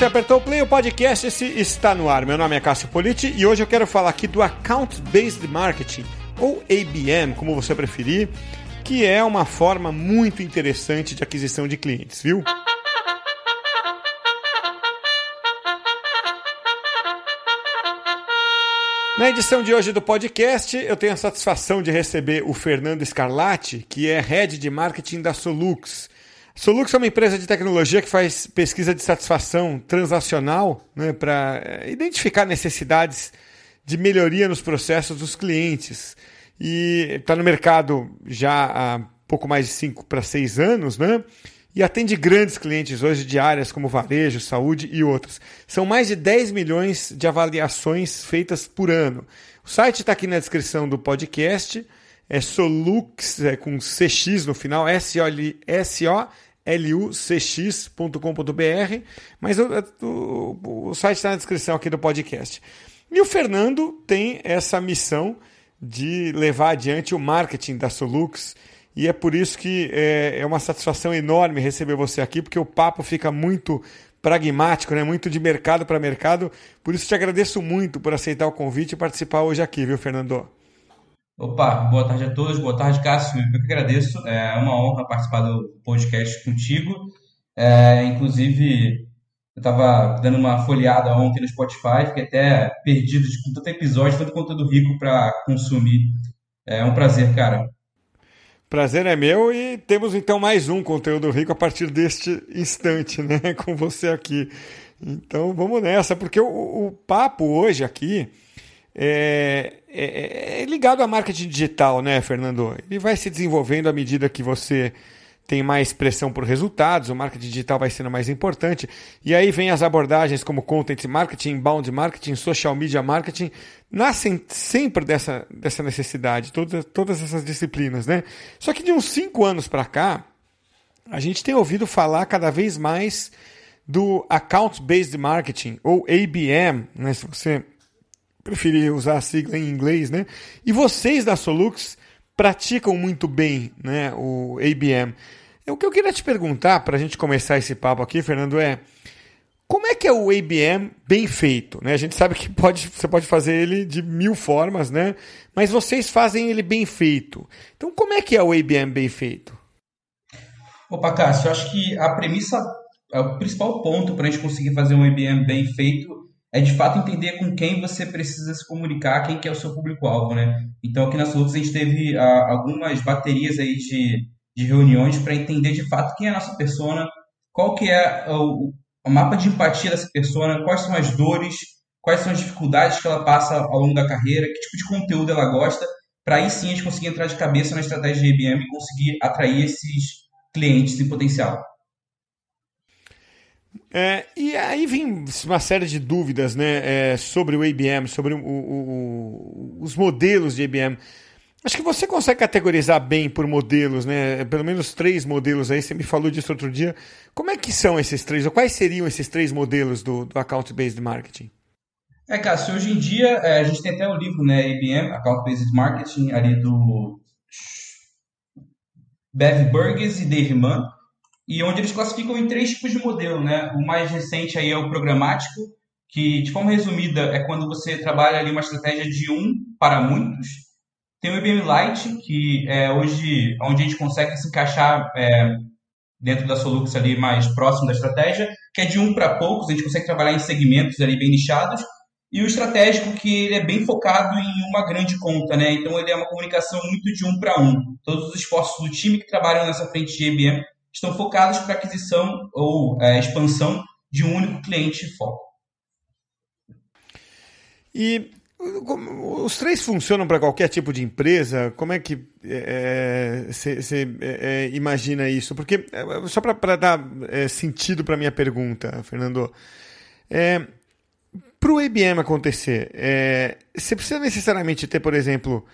você apertou o play, o podcast esse está no ar. Meu nome é Cássio Politi e hoje eu quero falar aqui do Account Based Marketing, ou ABM, como você preferir, que é uma forma muito interessante de aquisição de clientes, viu? Na edição de hoje do podcast, eu tenho a satisfação de receber o Fernando Scarlatti, que é Head de Marketing da Solux. Solux é uma empresa de tecnologia que faz pesquisa de satisfação transacional né, para eh, identificar necessidades de melhoria nos processos dos clientes. E está no mercado já há pouco mais de 5 para 6 anos, né? E atende grandes clientes hoje de áreas como varejo, saúde e outras. São mais de 10 milhões de avaliações feitas por ano. O site está aqui na descrição do podcast. É Solux, é com CX no final, S-O-L-U-C-X.com.br. Mas o, o, o site está na descrição aqui do podcast. E o Fernando tem essa missão de levar adiante o marketing da Solux e é por isso que é, é uma satisfação enorme receber você aqui, porque o papo fica muito pragmático, né? muito de mercado para mercado. Por isso te agradeço muito por aceitar o convite e participar hoje aqui, viu, Fernando? Opa, boa tarde a todos, boa tarde, Cássio. Eu que agradeço, é uma honra participar do podcast contigo. É, inclusive, eu estava dando uma folheada ontem no Spotify, fiquei até perdido de tanto episódio, tanto conteúdo rico para consumir. É um prazer, cara. Prazer é meu e temos então mais um conteúdo rico a partir deste instante, né? Com você aqui. Então vamos nessa, porque o, o papo hoje aqui é, é, é, ligado à marketing digital, né, Fernando? Ele vai se desenvolvendo à medida que você tem mais pressão por resultados, o marketing digital vai sendo mais importante. E aí vem as abordagens como content marketing, inbound marketing, social media marketing, nascem sempre dessa, dessa necessidade, todas, todas essas disciplinas, né? Só que de uns cinco anos para cá, a gente tem ouvido falar cada vez mais do Account Based Marketing, ou ABM, né? Se você preferir usar a sigla em inglês, né? E vocês da Solux praticam muito bem né, o ABM. O que eu queria te perguntar, para a gente começar esse papo aqui, Fernando, é como é que é o ABM bem feito? Né? A gente sabe que pode, você pode fazer ele de mil formas, né? mas vocês fazem ele bem feito. Então, como é que é o ABM bem feito? Opa, Cássio, eu acho que a premissa, é o principal ponto para a gente conseguir fazer um ABM bem feito é de fato entender com quem você precisa se comunicar, quem que é o seu público-alvo, né? Então aqui na Solutos a gente teve ah, algumas baterias aí de de reuniões para entender de fato quem é a nossa persona, qual que é o, o mapa de empatia dessa persona, quais são as dores, quais são as dificuldades que ela passa ao longo da carreira, que tipo de conteúdo ela gosta, para aí sim a gente conseguir entrar de cabeça na estratégia de IBM e conseguir atrair esses clientes em potencial. É, e aí vem uma série de dúvidas né, é, sobre o IBM, sobre o, o, os modelos de IBM. Acho que você consegue categorizar bem por modelos, né? Pelo menos três modelos aí. Você me falou disso outro dia. Como é que são esses três? Ou quais seriam esses três modelos do, do Account Based Marketing? É, Cássio, hoje em dia é, a gente tem até o livro, né? IBM, Account Based Marketing, ali do Bev Burgess e Dave Mann, e onde eles classificam em três tipos de modelo, né? O mais recente aí é o programático, que de forma resumida é quando você trabalha ali uma estratégia de um para muitos tem o IBM Lite, que é hoje onde a gente consegue se encaixar é, dentro da Solux ali mais próximo da estratégia, que é de um para poucos, a gente consegue trabalhar em segmentos ali bem nichados. E o estratégico, que ele é bem focado em uma grande conta, né? Então ele é uma comunicação muito de um para um. Todos os esforços do time que trabalham nessa frente de IBM estão focados para aquisição ou é, expansão de um único cliente de foco. E os três funcionam para qualquer tipo de empresa? Como é que você é, é, é, imagina isso? Porque, é, só para dar é, sentido para a minha pergunta, Fernando, para o IBM acontecer, você precisa necessariamente ter, por exemplo,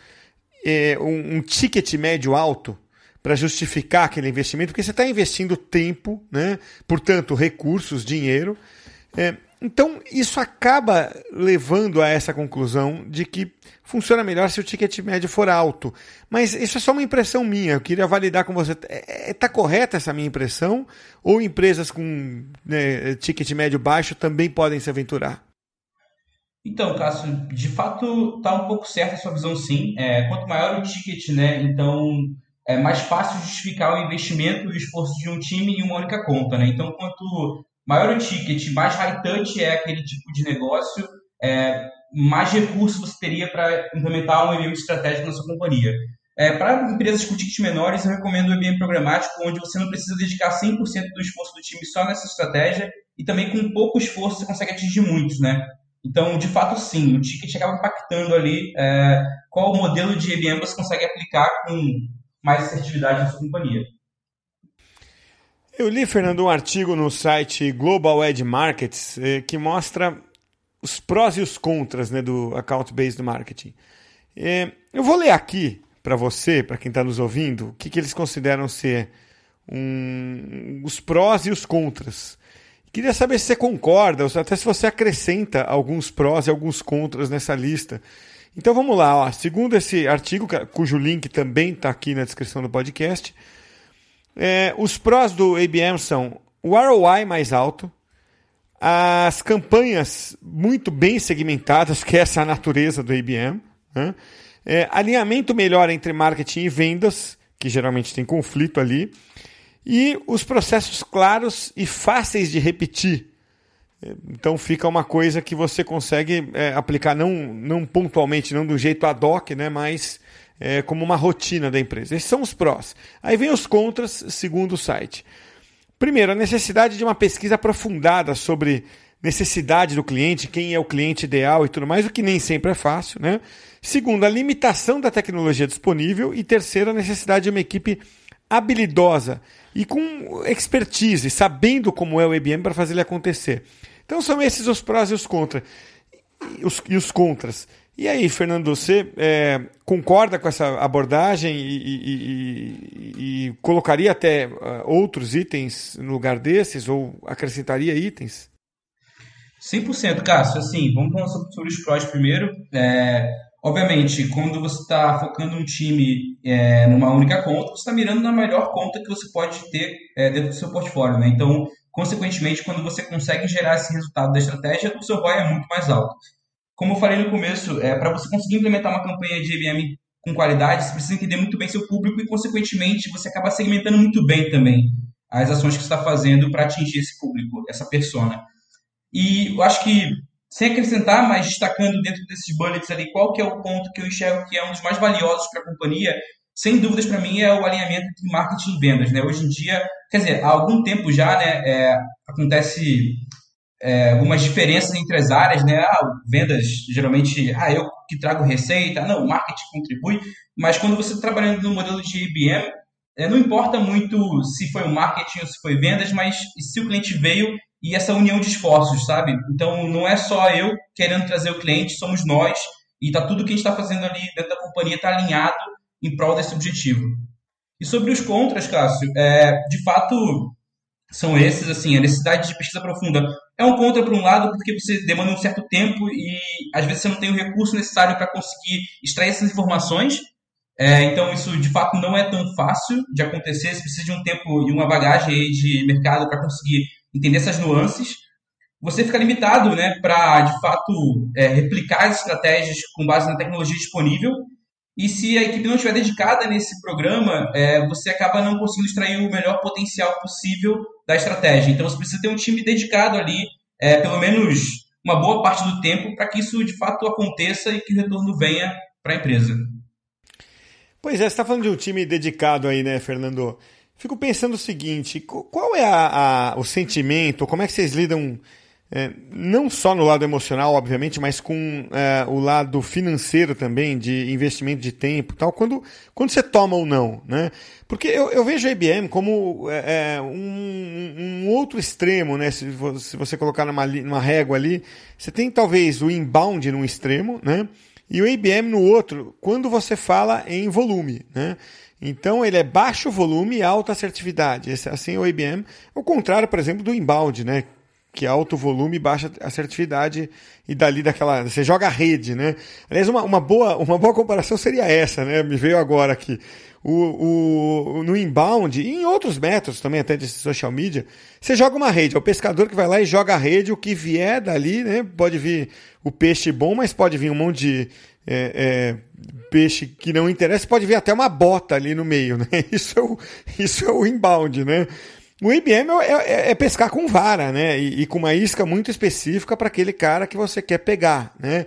um, um ticket médio alto para justificar aquele investimento, porque você está investindo tempo, né? portanto, recursos, dinheiro. então, isso acaba levando a essa conclusão de que funciona melhor se o ticket médio for alto. Mas isso é só uma impressão minha, eu queria validar com você. Está é, é, correta essa minha impressão? Ou empresas com né, ticket médio baixo também podem se aventurar? Então, Cássio, de fato está um pouco certa a sua visão, sim. É, quanto maior o ticket, né, então é mais fácil justificar o investimento e o esforço de um time em uma única conta. Né? Então, quanto maior o ticket, mais high touch é aquele tipo de negócio, é, mais recursos você teria para implementar um EBM estratégico na sua companhia. É, para empresas com tickets menores, eu recomendo o EBM programático, onde você não precisa dedicar 100% do esforço do time só nessa estratégia e também com pouco esforço você consegue atingir muitos, né? Então, de fato, sim, o ticket acaba impactando ali é, qual modelo de EBM você consegue aplicar com mais assertividade na sua companhia. Eu li, Fernando, um artigo no site Global Edge Markets eh, que mostra os prós e os contras né, do account-based marketing. Eh, eu vou ler aqui para você, para quem está nos ouvindo, o que, que eles consideram ser um, os prós e os contras. Queria saber se você concorda, ou até se você acrescenta alguns prós e alguns contras nessa lista. Então vamos lá, ó. segundo esse artigo, cujo link também está aqui na descrição do podcast, é, os prós do ABM são o ROI mais alto, as campanhas muito bem segmentadas, que é essa a natureza do ABM, né? é, alinhamento melhor entre marketing e vendas, que geralmente tem conflito ali, e os processos claros e fáceis de repetir. Então fica uma coisa que você consegue é, aplicar não, não pontualmente, não do jeito ad hoc, né, mas é, como uma rotina da empresa. Esses são os prós. Aí vem os contras, segundo o site. Primeiro, a necessidade de uma pesquisa aprofundada sobre necessidade do cliente, quem é o cliente ideal e tudo mais, o que nem sempre é fácil. Né? Segundo, a limitação da tecnologia disponível. E terceiro, a necessidade de uma equipe habilidosa e com expertise, sabendo como é o IBM para fazer ele acontecer. Então são esses os prós e os contras. E os, e os contras. E aí, Fernando, você é, concorda com essa abordagem e, e, e, colocaria até uh, outros itens no lugar desses ou acrescentaria itens? 100%, Cássio. Assim, vamos falar sobre os prós primeiro. É, obviamente, quando você está focando um time é, numa única conta, você está mirando na melhor conta que você pode ter é, dentro do seu portfólio. Né? Então, consequentemente, quando você consegue gerar esse resultado da estratégia, o seu ROI é muito mais alto. Como eu falei no começo, é, para você conseguir implementar uma campanha de IBM com qualidade, você precisa entender muito bem seu público e, consequentemente, você acaba segmentando muito bem também as ações que você está fazendo para atingir esse público, essa persona. E eu acho que, sem acrescentar, mas destacando dentro desses bullets ali, qual que é o ponto que eu enxergo que é um dos mais valiosos para a companhia, sem dúvidas para mim é o alinhamento entre marketing e vendas. Né? Hoje em dia, quer dizer, há algum tempo já né, é, acontece é, algumas diferenças entre as áreas, né? Ah, vendas, geralmente, ah, eu que trago receita, não, o marketing contribui, mas quando você está trabalhando no modelo de IBM, é, não importa muito se foi o marketing ou se foi vendas, mas se o cliente veio e essa união de esforços, sabe? Então, não é só eu querendo trazer o cliente, somos nós, e tá tudo que a gente está fazendo ali dentro da companhia está alinhado em prol desse objetivo. E sobre os contras, Cássio, é, de fato, são esses, assim, a necessidade de pesquisa profunda. É um contra, por um lado, porque você demanda um certo tempo e às vezes você não tem o recurso necessário para conseguir extrair essas informações. É, então, isso de fato não é tão fácil de acontecer. Você precisa de um tempo e uma bagagem de mercado para conseguir entender essas nuances. Você fica limitado né, para, de fato, é, replicar as estratégias com base na tecnologia disponível e se a equipe não estiver dedicada nesse programa, é, você acaba não conseguindo extrair o melhor potencial possível da estratégia. Então você precisa ter um time dedicado ali, é, pelo menos uma boa parte do tempo, para que isso de fato aconteça e que o retorno venha para a empresa. Pois é, você está falando de um time dedicado aí, né, Fernando? Fico pensando o seguinte: qual é a, a, o sentimento, como é que vocês lidam é, não só no lado emocional, obviamente, mas com é, o lado financeiro também, de investimento de tempo tal, quando, quando você toma ou não. Né? Porque eu, eu vejo a IBM como é, é, um, um, outro extremo, né? se, se você colocar numa, numa régua ali, você tem talvez o inbound num extremo, né? e o IBM no outro, quando você fala em volume. Né? Então ele é baixo volume e alta assertividade. Esse, assim o IBM. O contrário, por exemplo, do inbound, né? que é alto volume e baixa assertividade, e dali daquela. Você joga a rede, né? Aliás, uma, uma, boa, uma boa comparação seria essa, né? Me veio agora aqui. O, o, no inbound e em outros métodos também, até de social media, você joga uma rede. É o pescador que vai lá e joga a rede, o que vier dali, né? Pode vir o peixe bom, mas pode vir um monte de é, é, peixe que não interessa, pode vir até uma bota ali no meio, né? Isso é o, isso é o inbound, né? O IBM é, é, é, pescar com vara, né? E, e com uma isca muito específica para aquele cara que você quer pegar, né?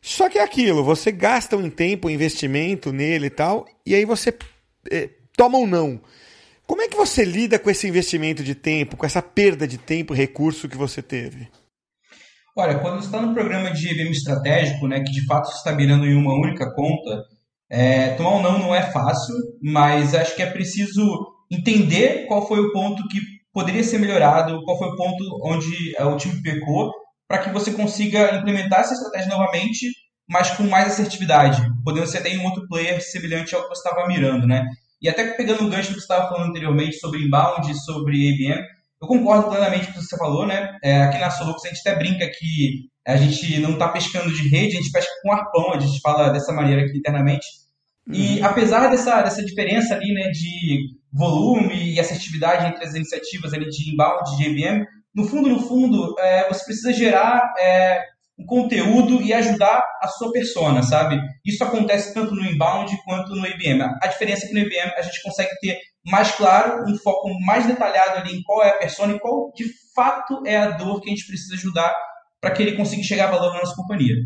Só que é aquilo, você gasta um tempo, um investimento nele e tal, e aí você é, toma um não. Como é que você lida com esse investimento de tempo, com essa perda de tempo e recurso que você teve? Olha, quando está no programa de IBM estratégico, né, que de fato você está mirando em uma única conta, é, tomar um não não é fácil, mas acho que é preciso entender qual foi o ponto que poderia ser melhorado, qual foi o ponto onde é, o time pecou, para que você consiga implementar essa estratégia novamente, mas com mais assertividade, podendo ser até um outro player semelhante ao que você estava mirando, né? E até pegando o gancho que você estava falando anteriormente sobre inbound, sobre IBM, eu concordo plenamente com o que você falou, né? É, aqui na Solux a gente até brinca que a gente não está pescando de rede, a gente pesca com arpão, a gente fala dessa maneira aqui internamente. E uhum. apesar dessa, dessa diferença ali, né, de volume e assertividade entre as iniciativas ali de inbound, de IBM, no fundo, no fundo, é, você precisa gerar é, um conteúdo e ajudar a sua persona, sabe? Isso acontece tanto no inbound quanto no IBM. A diferença é que no IBM a gente consegue ter mais claro, um foco mais detalhado ali em qual é a persona e qual de fato é a dor que a gente precisa ajudar para que ele consiga chegar a valor na nossa companhia.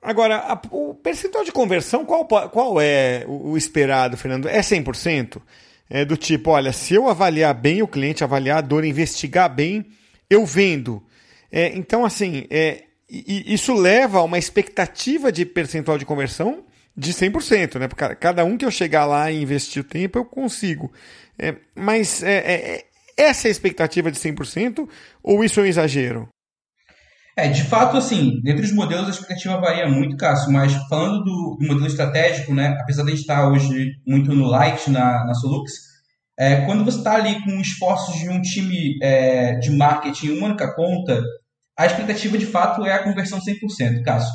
Agora, a, o percentual de conversão, qual, qual é o, o esperado, Fernando? É 100%? É do tipo, olha, se eu avaliar bem o cliente, avaliar a dor, investigar bem, eu vendo. É, então, assim, é, isso leva a uma expectativa de percentual de conversão de 100%, né? Porque cada um que eu chegar lá e investir o tempo, eu consigo. É, mas é, é, essa é a expectativa de 100% ou isso é um exagero? É, de fato, assim, dentro dos modelos a expectativa varia muito, Cássio, mas falando do, do modelo estratégico, né, apesar de a gente estar hoje muito no light na, na Solux, é, quando você está ali com esforços de um time é, de marketing, uma única conta, a expectativa de fato é a conversão 100%, Cássio.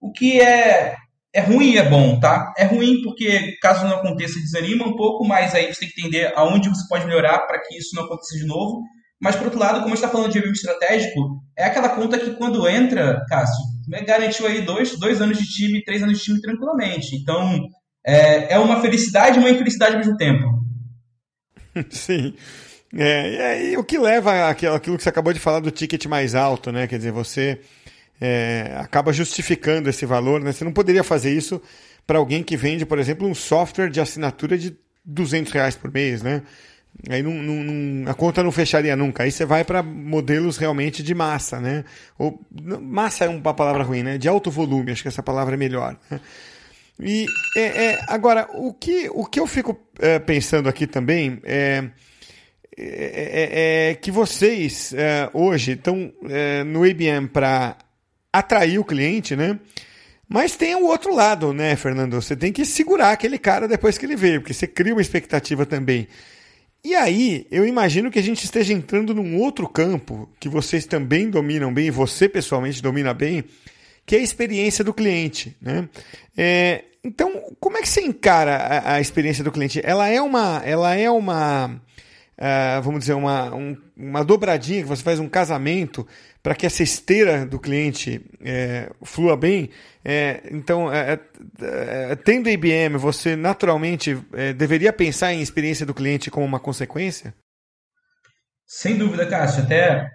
O que é, é ruim e é bom, tá? É ruim porque, caso não aconteça, desanima um pouco, mas aí você tem que entender aonde você pode melhorar para que isso não aconteça de novo. Mas, por outro lado, como está falando de IBM estratégico, é aquela conta que quando entra, Cássio, né, garantiu aí dois, dois anos de time, três anos de time tranquilamente. Então, é, é uma felicidade e uma infelicidade ao mesmo tempo. Sim. É, e o que leva àquilo, àquilo que você acabou de falar do ticket mais alto, né? Quer dizer, você é, acaba justificando esse valor, né? Você não poderia fazer isso para alguém que vende, por exemplo, um software de assinatura de 200 reais por mês, né? Aí não, não, não, a conta não fecharia nunca. Aí você vai para modelos realmente de massa, né? Ou, massa é uma palavra ruim, né? De alto volume, acho que essa palavra é melhor. Né? E é, é, agora, o que, o que eu fico é, pensando aqui também é, é, é, é que vocês é, hoje estão no IBM para atrair o cliente, né? Mas tem o outro lado, né, Fernando? Você tem que segurar aquele cara depois que ele veio, porque você cria uma expectativa também. E aí, eu imagino que a gente esteja entrando num outro campo que vocês também dominam bem, você pessoalmente domina bem, que é a experiência do cliente. Né? É, então, como é que você encara a, a, experiência do cliente? Ela é uma, ela é uma, uh, vamos dizer, uma, um, uma dobradinha que você faz um casamento para que essa esteira do cliente é, flua bem. É, então, é, é, é tendo IBM, você naturalmente é, deveria pensar em experiência do cliente como uma consequência? Sem dúvida, Cássio. Até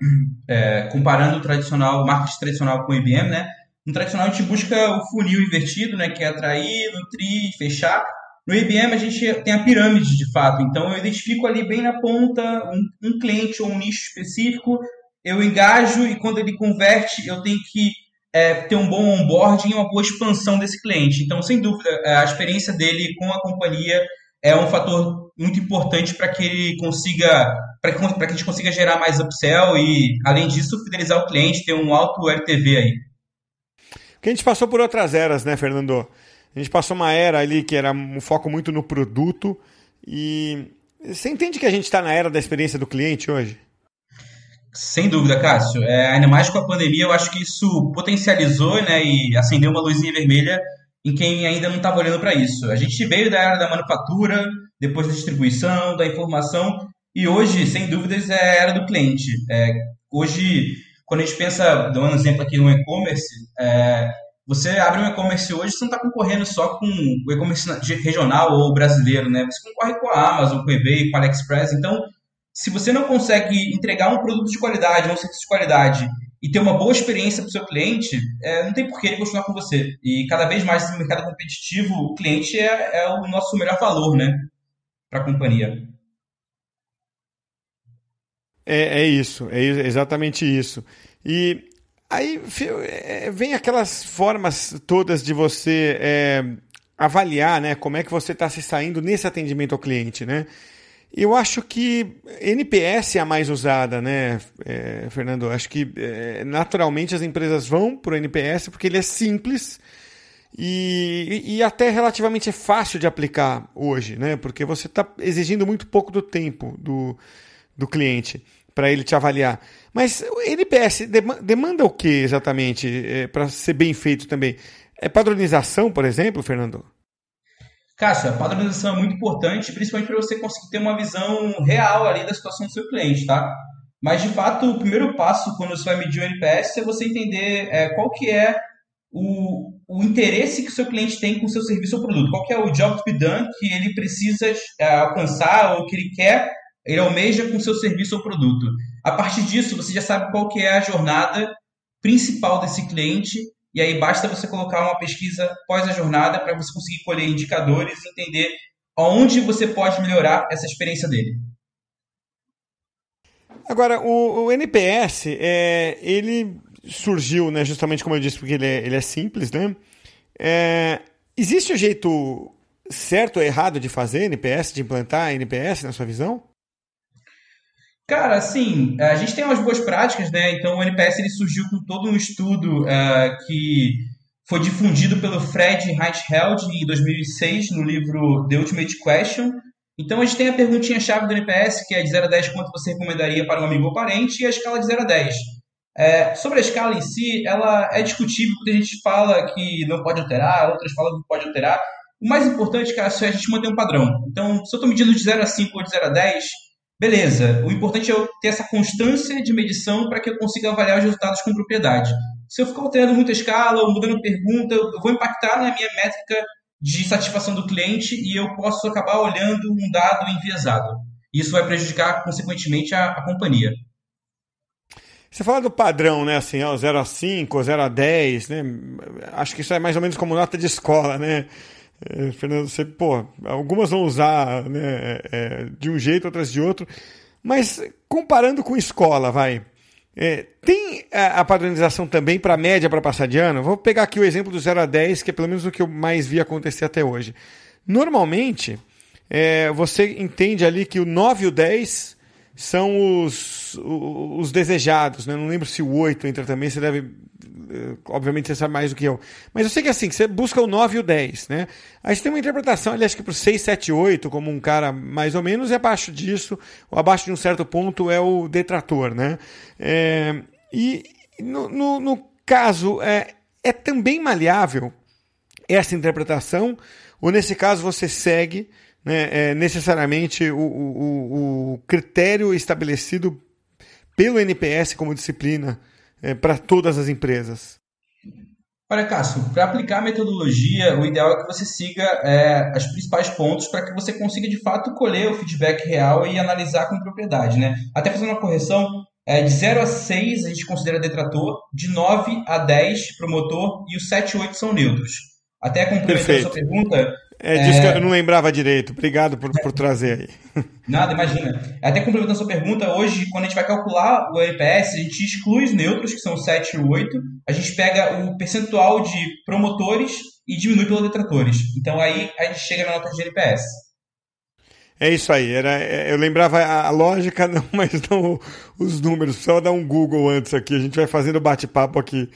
comparando o tradicional, marketing tradicional com o IBM, né? No tradicional a gente busca o funil invertido, né? Que é atrair, nutrir, fechar. No IBM a gente tem a pirâmide de fato. Então eu identifico ali bem na ponta um, um cliente ou um nicho específico eu engajo e quando ele converte, eu tenho que é, ter um bom onboarding e uma boa expansão desse cliente. Então, sem dúvida, é, a experiência dele com a companhia é um fator muito importante para que ele consiga, para que, que a gente consiga gerar mais upsell e, além disso, fidelizar o cliente, ter um alto LTV aí. Que a gente passou por outras eras, né, Fernando? A gente passou uma era ali que era um foco muito no produto e você entende que a gente está na era da experiência do cliente hoje? Sem dúvida, Cássio. É, ainda mais com a pandemia, eu acho que isso potencializou né, e acendeu uma luzinha vermelha em quem ainda não estava olhando para isso. A gente veio da era da manufatura, depois da distribuição, da informação, e hoje, sem dúvidas, é a era do cliente. É, hoje, quando a gente pensa, dando um exemplo aqui no e-commerce, é, você abre um e-commerce hoje, você não está concorrendo só com o e-commerce regional ou brasileiro, né? Você concorre com a Amazon, com o eBay, com a AliExpress. Então, se você não consegue entregar um produto de qualidade, um serviço de qualidade e ter uma boa experiência para o seu cliente, é, não tem por que ele continuar com você. E cada vez mais no mercado competitivo, o cliente é, é o nosso melhor valor, né? Para a companhia. É, é isso, é exatamente isso. E aí é, vem aquelas formas todas de você é, avaliar né, como é que você está se saindo nesse atendimento ao cliente, né? Eu acho que NPS é a mais usada, né, é, Fernando? Acho que é, naturalmente as empresas vão para o NPS porque ele é simples e, e, até relativamente é fácil de aplicar hoje, né? Porque você está exigindo muito pouco do tempo do, do cliente para ele te avaliar. Mas o NPS demanda o que exatamente é, para ser bem feito também? É padronização, por exemplo, Fernando? Cássio, a padronização é muito importante, principalmente para você conseguir ter uma visão real ali da situação do seu cliente, tá? Mas, de fato, o primeiro passo quando você vai medir o NPS é você entender é, qual que é o, o interesse que o seu cliente tem com o seu serviço ou produto. Qual que é o job to be done que ele precisa é, alcançar ou que ele quer, ele almeja com o seu serviço ou produto. A partir disso, você já sabe qual que é a jornada principal desse cliente e aí basta você colocar uma pesquisa pós a jornada para você conseguir colher indicadores e entender onde você pode melhorar essa experiência dele. Agora, o, o NPS, é, ele surgiu, né, justamente como eu disse, porque ele é, ele é simples, né? É, existe um jeito certo ou errado de fazer NPS, de implantar NPS na sua visão? Cara, assim, a gente tem umas boas práticas, né? Então o NPS ele surgiu com todo um estudo uh, que foi difundido pelo Fred Reichheld em 2006 no livro The Ultimate Question. Então a gente tem a perguntinha-chave do NPS, que é de 0 a 10 quanto você recomendaria para um amigo ou parente, e a escala de 0 a 10. É, sobre a escala em si, ela é discutível, porque a gente fala que não pode alterar, outras falam que pode alterar. O mais importante, cara, é a gente manter um padrão. Então, se eu estou medindo de 0 a 5 ou de 0 a 10, Beleza, o importante é eu ter essa constância de medição para que eu consiga avaliar os resultados com propriedade. Se eu ficar alterando muita escala ou mudando pergunta, eu vou impactar na minha métrica de satisfação do cliente e eu posso acabar olhando um dado enviesado. Isso vai prejudicar, consequentemente, a, a companhia. Você fala do padrão, né? Assim, ó, 0 a 5, 0 a 10, né? Acho que isso é mais ou menos como nota de escola, né? É, Fernando, você, pô, algumas vão usar né, é, é, de um jeito, outras de outro, mas comparando com escola, vai. É, tem a, padronização também para média para passar de ano? Vou pegar aqui o exemplo do 0 a 10, que é pelo menos o que eu mais vi acontecer até hoje. Normalmente, é, você entende ali que o 9 e o 10 são os, os desejados, né? Não lembro se o 8 entra também, você deve. Eh, obviamente você sabe mais do que eu. Mas eu sei que é assim, que você busca o 9 e o 10, né? Aí você tem uma interpretação, aliás, que para o 6, 7, 8, como um cara mais ou menos, e abaixo disso, ou abaixo de um certo ponto, é o detrator, né? É, e no, no, no caso, é, é também maleável essa interpretação, ou nesse caso você segue né, é necessariamente o, o, o, critério estabelecido pelo NPS como disciplina é, para todas as empresas? Olha, Cássio, para aplicar a metodologia, o ideal é que você siga é, os principais pontos para que você consiga de fato colher o feedback real e analisar com propriedade. Né? Até fazendo uma correção, é, de 0 a 6 a gente considera detrator, de 9 a 10 promotor e os 7 e 8 são neutros. Até complementando a sua pergunta, é disso é... que eu não lembrava direito. Obrigado por, por trazer aí. Nada, imagina. Até complementando a sua pergunta, hoje, quando a gente vai calcular o NPS, a gente exclui os neutros, que são 7 e 8. A gente pega o percentual de promotores e diminui pelos detratores. Então aí a gente chega na nota de NPS. É isso aí. Era, é, eu lembrava a lógica, não, mas não os números. Precisava dar um Google antes aqui. A gente vai fazendo bate-papo aqui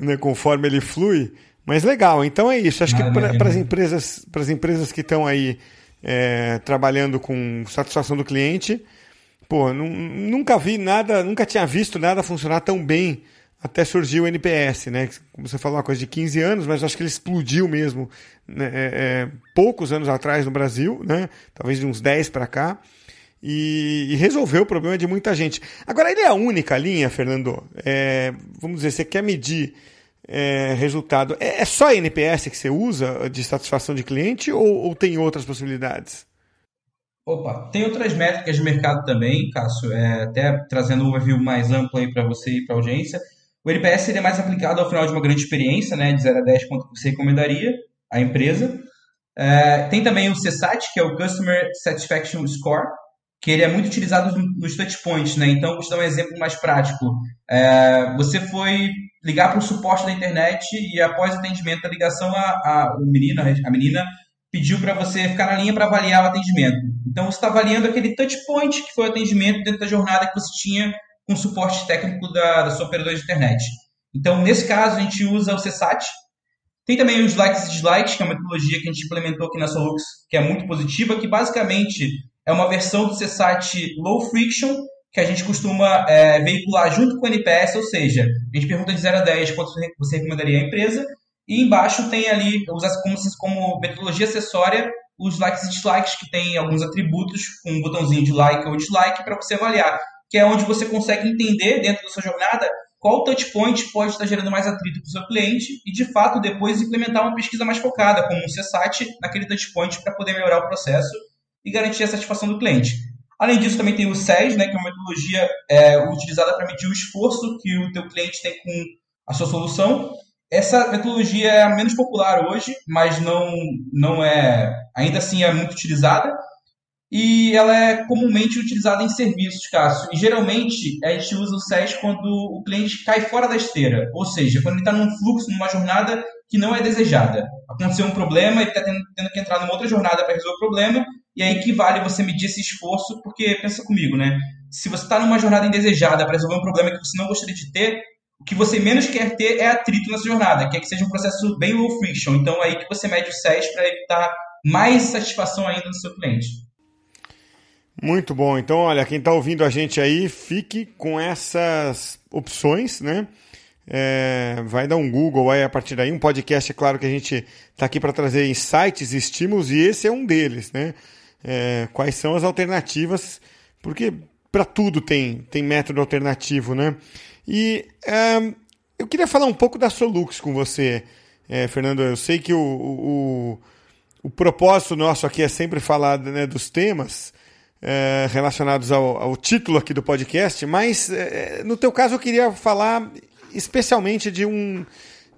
né, conforme ele flui. Mas legal, então é isso. Acho que para as empresas, as empresas que estão aí é, trabalhando com satisfação do cliente, pô, nunca vi nada, nunca tinha visto nada funcionar tão bem até surgiu o NPS, né? Como você falou, uma coisa de 15 anos, mas acho que ele explodiu mesmo né? é, é, poucos anos atrás no Brasil, né? Talvez de uns 10 para cá. E, e, resolveu o problema de muita gente. Agora, ele é a única linha, Fernando? É, vamos dizer, você quer medir é, resultado. É, é só NPS que você usa de satisfação de cliente ou, ou tem outras possibilidades? Opa, tem outras métricas de mercado também, Cássio, é, até trazendo um overview mais amplo aí para você e para a audiência. O NPS seria mais aplicado ao final de uma grande experiência, né, de 0 a 10, quanto você recomendaria à empresa. É, tem também o CSAT, que é o Customer Satisfaction Score, que ele é muito utilizado nos touchpoints, né? Então, vou te dar um exemplo mais prático. É, você foi ligar para o suporte da internet e após o atendimento da ligação, a, a, a menina, a menina pediu para você ficar na linha para avaliar o atendimento. Então, você está avaliando aquele touchpoint que foi o atendimento dentro da jornada que você tinha com suporte técnico da, da sua operadora de internet. Então, nesse caso, a gente usa o CSAT. Tem também os likes e dislikes, que é uma metodologia que a gente implementou aqui na Solux, que é muito positiva, que basicamente é uma versão do CSAT low friction, que a gente costuma é, veicular junto com o NPS, ou seja, a gente pergunta de 0 a 10 quanto você recomendaria a empresa, e embaixo tem ali, como, como metodologia acessória, os likes e dislikes, que tem alguns atributos com um botãozinho de like ou dislike para você avaliar, que é onde você consegue entender dentro da sua jornada qual touchpoint pode estar gerando mais atrito para o seu cliente e, de fato, depois implementar uma pesquisa mais focada, como um CSAT, naquele touchpoint para poder melhorar o processo e garantir a satisfação do cliente. Além disso, também tem o SES, né, que é uma metodologia é, utilizada para medir o esforço que o teu cliente tem com a sua solução essa metodologia é a menos popular hoje, mas não, não é, ainda assim é muito utilizada. E ela é comumente utilizada em serviços, Cássio. E geralmente a gente usa o SES quando o cliente cai fora da esteira, ou seja, quando ele está num fluxo, numa jornada que não é desejada. Aconteceu um problema e está tendo, tendo, que entrar numa outra jornada para resolver o problema, e aí que vale você medir esse esforço, porque pensa comigo, né? Se você está numa jornada indesejada para resolver um problema que você não gostaria de ter, o que você menos quer ter é atrito nessa jornada, quer que seja um processo bem low friction. Então, é aí que você mede o SES para evitar mais satisfação ainda do seu cliente. Muito bom. Então, olha, quem está ouvindo a gente aí, fique com essas opções, né? É, vai dar um Google aí a partir daí. Um podcast, é claro que a gente está aqui para trazer insights e estímulos, e esse é um deles, né? É, quais são as alternativas? Porque para tudo tem, tem método alternativo, né? E um, eu queria falar um pouco da Solux com você, é, Fernando. Eu sei que o, o, o, propósito nosso aqui é sempre falar né, dos temas é, relacionados ao, ao, título aqui do podcast, mas é, no teu caso eu queria falar especialmente de, um,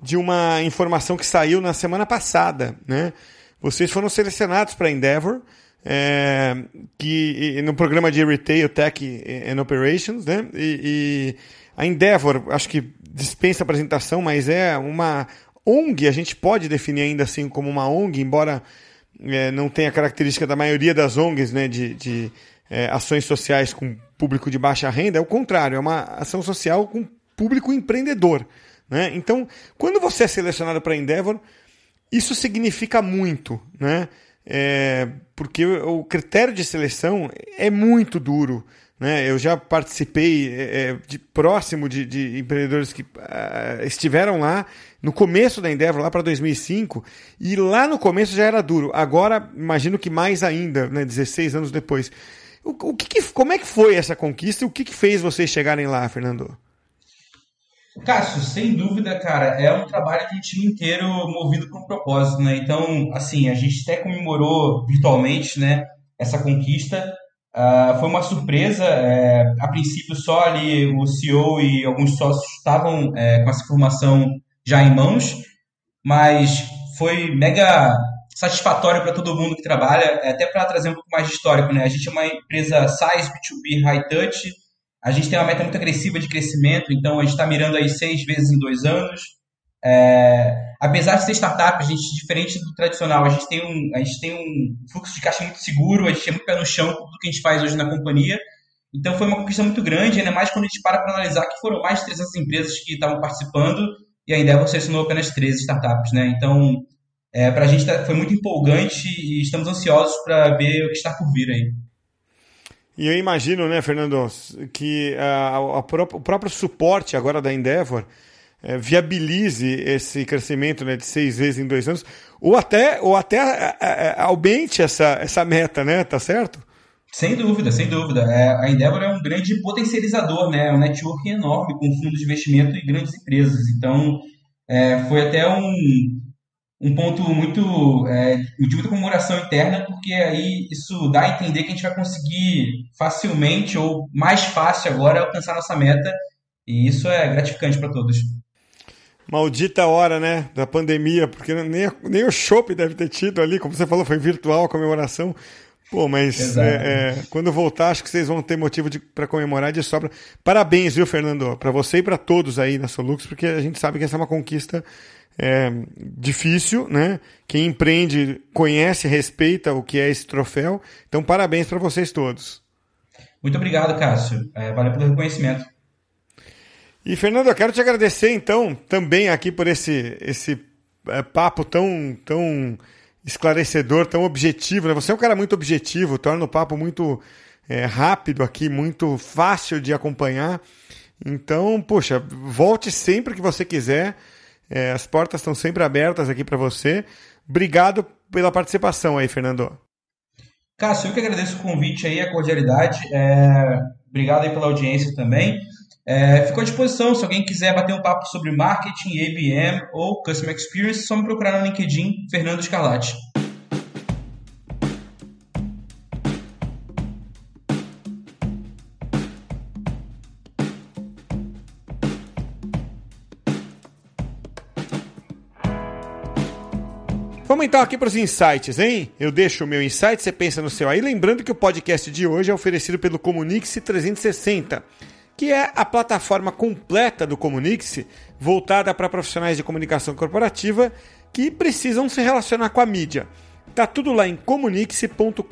de uma informação que saiu na semana passada. Né? Vocês foram selecionados para Endeavor. É, que no programa de Retail Tech and Operations, né? E, e a Endeavor, acho que dispensa apresentação, mas é uma ONG, a gente pode definir ainda assim como uma ONG, embora é, não tenha a característica da maioria das ONGs né, de, de é, ações sociais com público de baixa renda, é o contrário, é uma ação social com público empreendedor. Né? Então, quando você é selecionado para Endeavor, isso significa muito, né? É, porque o critério de seleção é muito duro. Né? Eu já participei é, é, de, próximo de, de empreendedores que uh, estiveram lá no começo da Endeavor, lá para 2005, e lá no começo já era duro. Agora, imagino que mais ainda, né, 16 anos depois. O, o que, que como é que foi essa conquista e o que, que fez vocês chegarem lá, Fernando? Cássio, sem dúvida, cara, é um trabalho de um time inteiro movido por um propósito, né? Então, assim, a gente até comemorou virtualmente, né, essa conquista. Uh, foi uma surpresa. É, a princípio, só ali o CEO e alguns sócios estavam é, com essa informação já em mãos, mas foi mega satisfatório para todo mundo que trabalha, é, até para trazer um pouco mais de histórico. Né? A gente é uma empresa size B2B high touch, a gente tem uma meta muito agressiva de crescimento, então a gente está mirando aí seis vezes em dois anos. É, apesar de ser startup, a gente, diferente do tradicional, a gente, tem um, a gente tem um fluxo de caixa muito seguro, a gente é muito pé no chão com tudo que a gente faz hoje na companhia. Então foi uma conquista muito grande, ainda mais quando a gente para para analisar que foram mais de 300 empresas que estavam participando e a Endeavor selecionou apenas 13 startups. Né? Então, é, para a gente tá, foi muito empolgante e estamos ansiosos para ver o que está por vir aí. E eu imagino, né, Fernando, que a, a, a, o próprio suporte agora da Endeavor é, viabilize esse crescimento né, de seis vezes em dois anos, ou até, ou até a, a, aumente essa, essa meta, né? Tá certo? Sem dúvida, sem dúvida. É, a Endeavor é um grande potencializador, né? É um network enorme com fundos de investimento e grandes empresas. Então, é, foi até um, um ponto muito é, de muita comemoração interna, porque aí isso dá a entender que a gente vai conseguir facilmente ou mais fácil agora alcançar nossa meta, e isso é gratificante para todos. Maldita hora, né, da pandemia, porque nem, nem o shopping deve ter tido ali, como você falou, foi virtual a comemoração. Pô, mas é, é, quando voltar, acho que vocês vão ter motivo para comemorar de sobra. Parabéns, viu, Fernando? Para você e para todos aí na Solux, porque a gente sabe que essa é uma conquista é, difícil, né? Quem empreende conhece, respeita o que é esse troféu. Então, parabéns para vocês todos. Muito obrigado, Cássio. É, valeu pelo reconhecimento. E, Fernando, eu quero te agradecer, então, também aqui por esse, esse é, papo tão, tão esclarecedor, tão objetivo. Né? Você é um cara muito objetivo, torna o papo muito é, rápido aqui, muito fácil de acompanhar. Então, poxa, volte sempre que você quiser. É, as portas estão sempre abertas aqui para você. Obrigado pela participação aí, Fernando. Cássio, eu que agradeço o convite aí, a cordialidade. É... Obrigado aí pela audiência também. É, fico à disposição, se alguém quiser bater um papo sobre marketing, ABM ou Customer Experience, só me procurar no LinkedIn, Fernando Scarlatti. Vamos então aqui para os insights, hein? Eu deixo o meu insight, você pensa no seu aí. Lembrando que o podcast de hoje é oferecido pelo Comunix 360 que é a plataforma completa do Comunix, voltada para profissionais de comunicação corporativa que precisam se relacionar com a mídia. Tá tudo lá em comunix.com.br.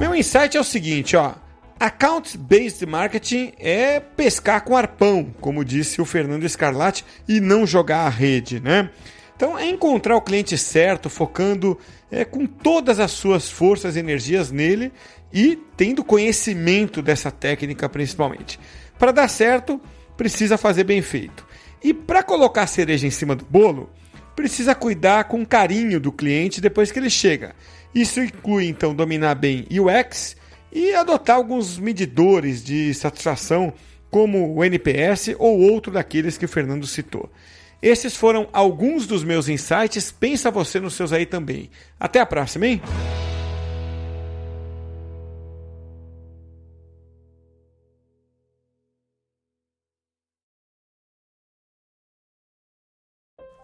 Meu insight é o seguinte, ó. Account-based marketing é pescar com arpão, como disse o Fernando Scarlatti, e não jogar a rede, né? Então é encontrar o cliente certo, focando é, com todas as suas forças e energias nele e tendo conhecimento dessa técnica principalmente. Para dar certo, precisa fazer bem feito. E para colocar a cereja em cima do bolo, precisa cuidar com carinho do cliente depois que ele chega. Isso inclui então dominar bem UX e adotar alguns medidores de satisfação, como o NPS ou outro daqueles que o Fernando citou. Esses foram alguns dos meus insights. Pensa você nos seus aí também. Até a próxima, hein?